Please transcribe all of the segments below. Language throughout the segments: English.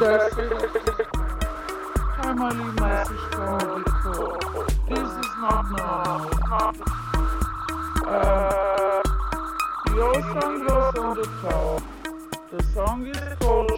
sister. This is not normal. Uh, song the song is called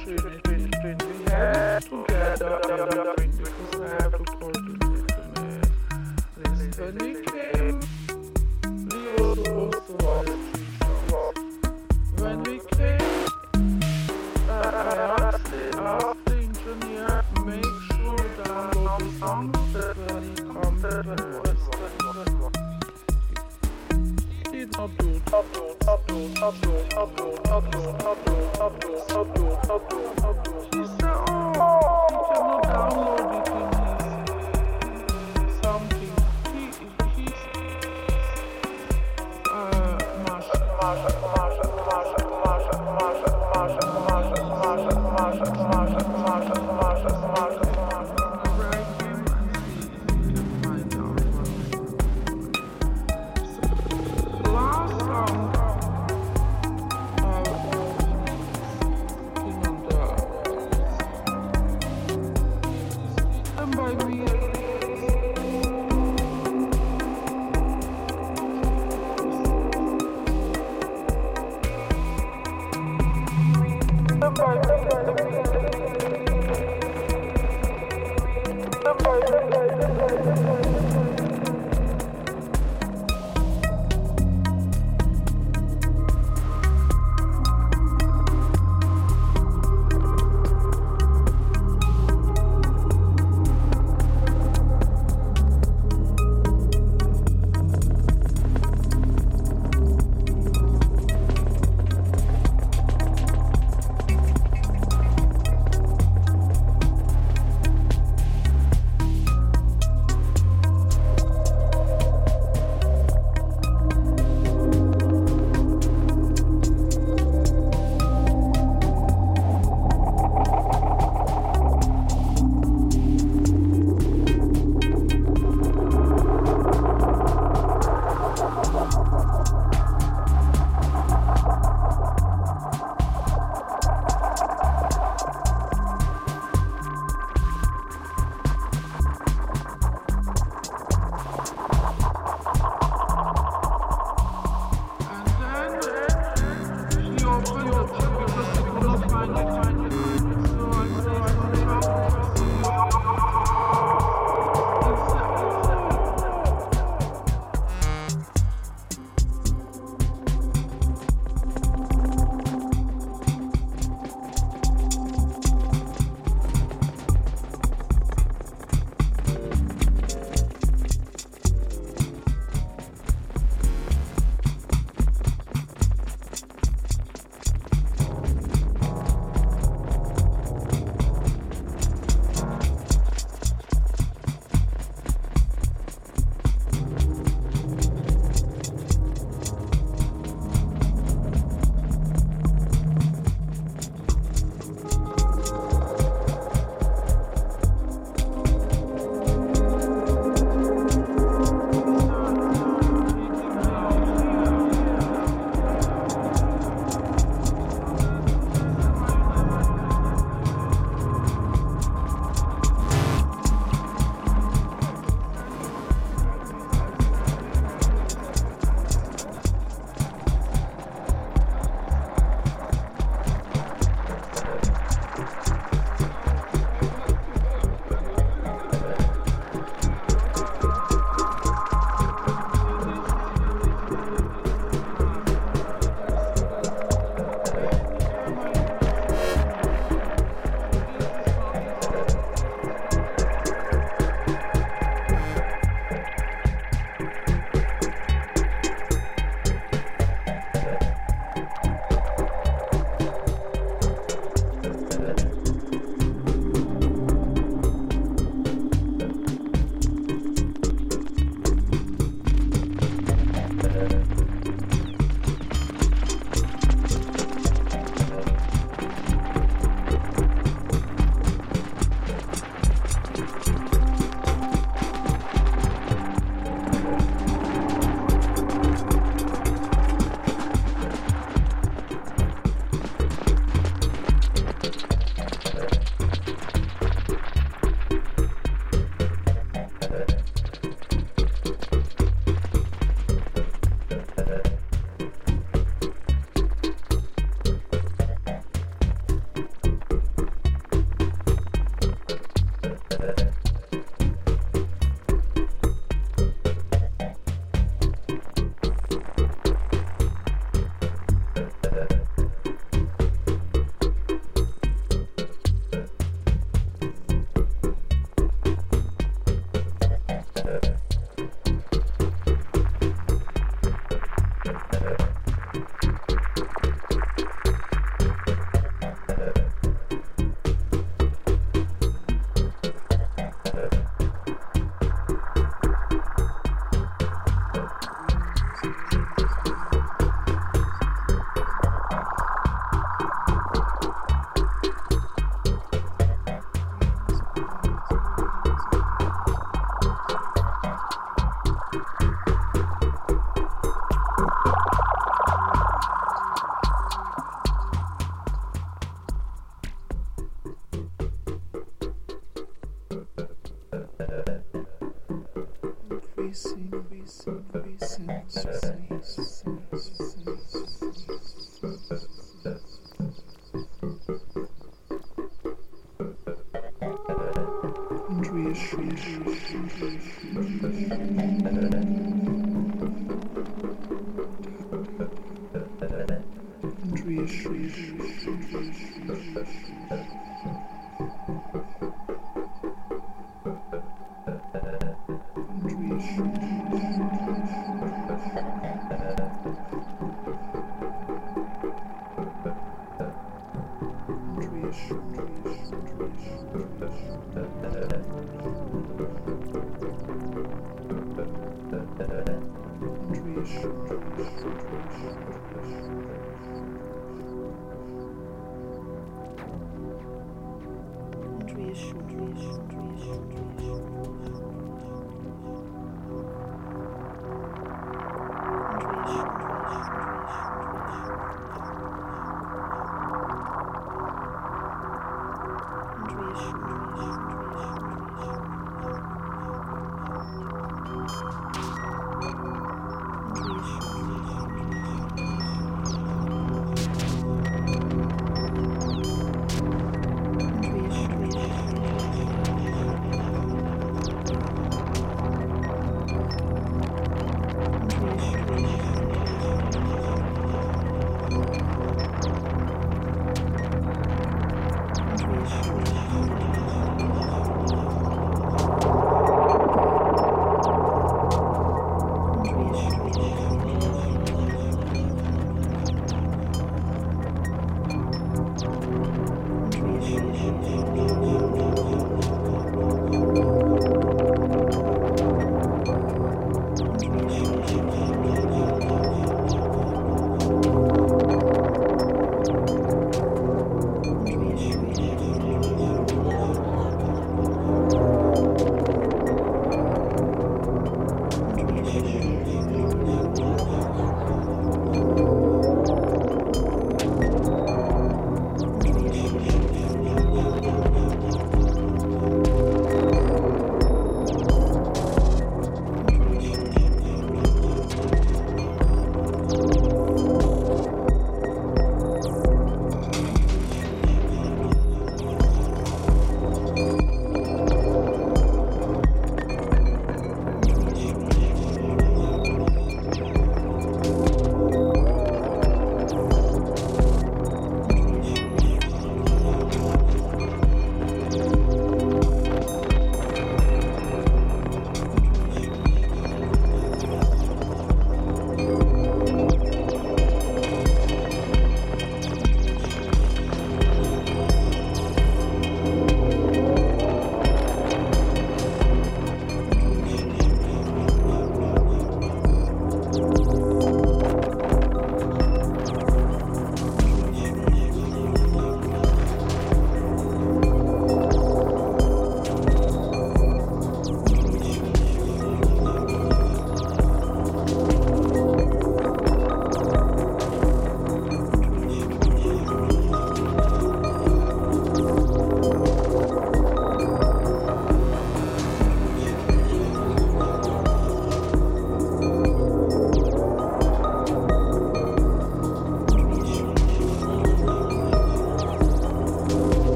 Thank